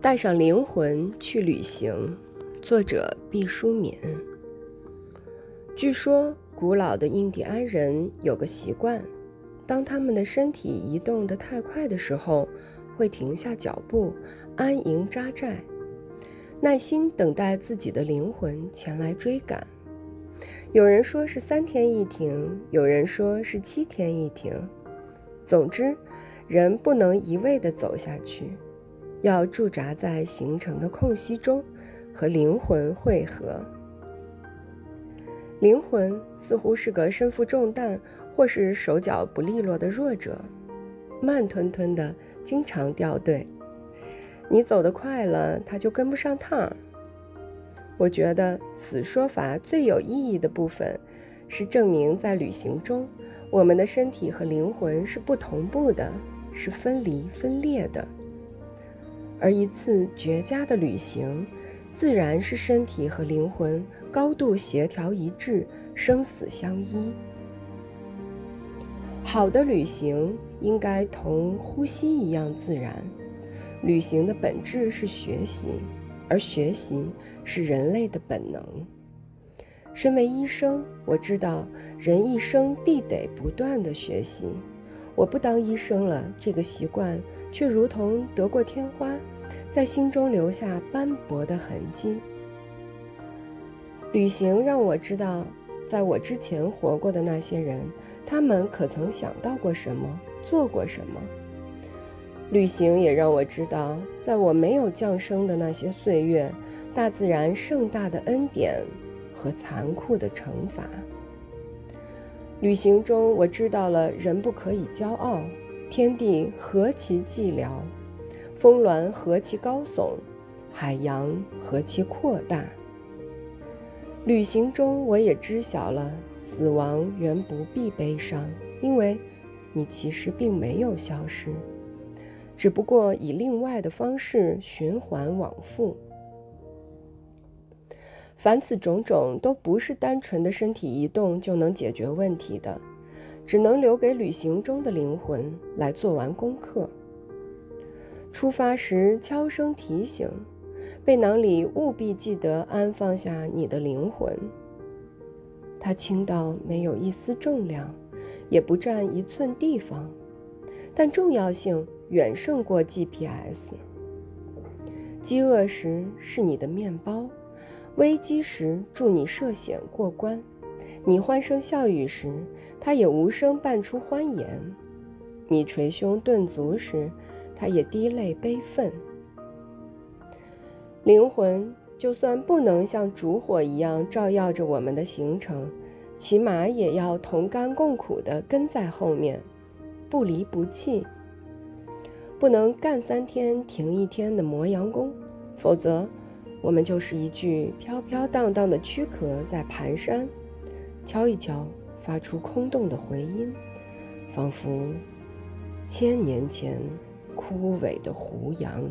带上灵魂去旅行，作者毕淑敏。据说，古老的印第安人有个习惯，当他们的身体移动得太快的时候，会停下脚步，安营扎寨，耐心等待自己的灵魂前来追赶。有人说是三天一停，有人说是七天一停。总之，人不能一味地走下去。要驻扎在形成的空隙中，和灵魂汇合。灵魂似乎是个身负重担或是手脚不利落的弱者，慢吞吞的，经常掉队。你走得快了，他就跟不上趟。我觉得此说法最有意义的部分，是证明在旅行中，我们的身体和灵魂是不同步的，是分离分裂的。而一次绝佳的旅行，自然是身体和灵魂高度协调一致，生死相依。好的旅行应该同呼吸一样自然。旅行的本质是学习，而学习是人类的本能。身为医生，我知道人一生必得不断的学习。我不当医生了，这个习惯却如同得过天花，在心中留下斑驳的痕迹。旅行让我知道，在我之前活过的那些人，他们可曾想到过什么，做过什么？旅行也让我知道，在我没有降生的那些岁月，大自然盛大的恩典和残酷的惩罚。旅行中，我知道了人不可以骄傲，天地何其寂寥，峰峦何其高耸，海洋何其阔大。旅行中，我也知晓了死亡原不必悲伤，因为你其实并没有消失，只不过以另外的方式循环往复。凡此种种都不是单纯的身体移动就能解决问题的，只能留给旅行中的灵魂来做完功课。出发时悄声提醒，背囊里务必记得安放下你的灵魂。它轻到没有一丝重量，也不占一寸地方，但重要性远胜过 GPS。饥饿时是你的面包。危机时助你涉险过关，你欢声笑语时，他也无声伴出欢颜；你捶胸顿足时，他也滴泪悲愤。灵魂就算不能像烛火一样照耀着我们的行程，起码也要同甘共苦地跟在后面，不离不弃。不能干三天停一天的磨洋工，否则。我们就是一具飘飘荡荡的躯壳在蹒跚，敲一敲，发出空洞的回音，仿佛千年前枯萎的胡杨。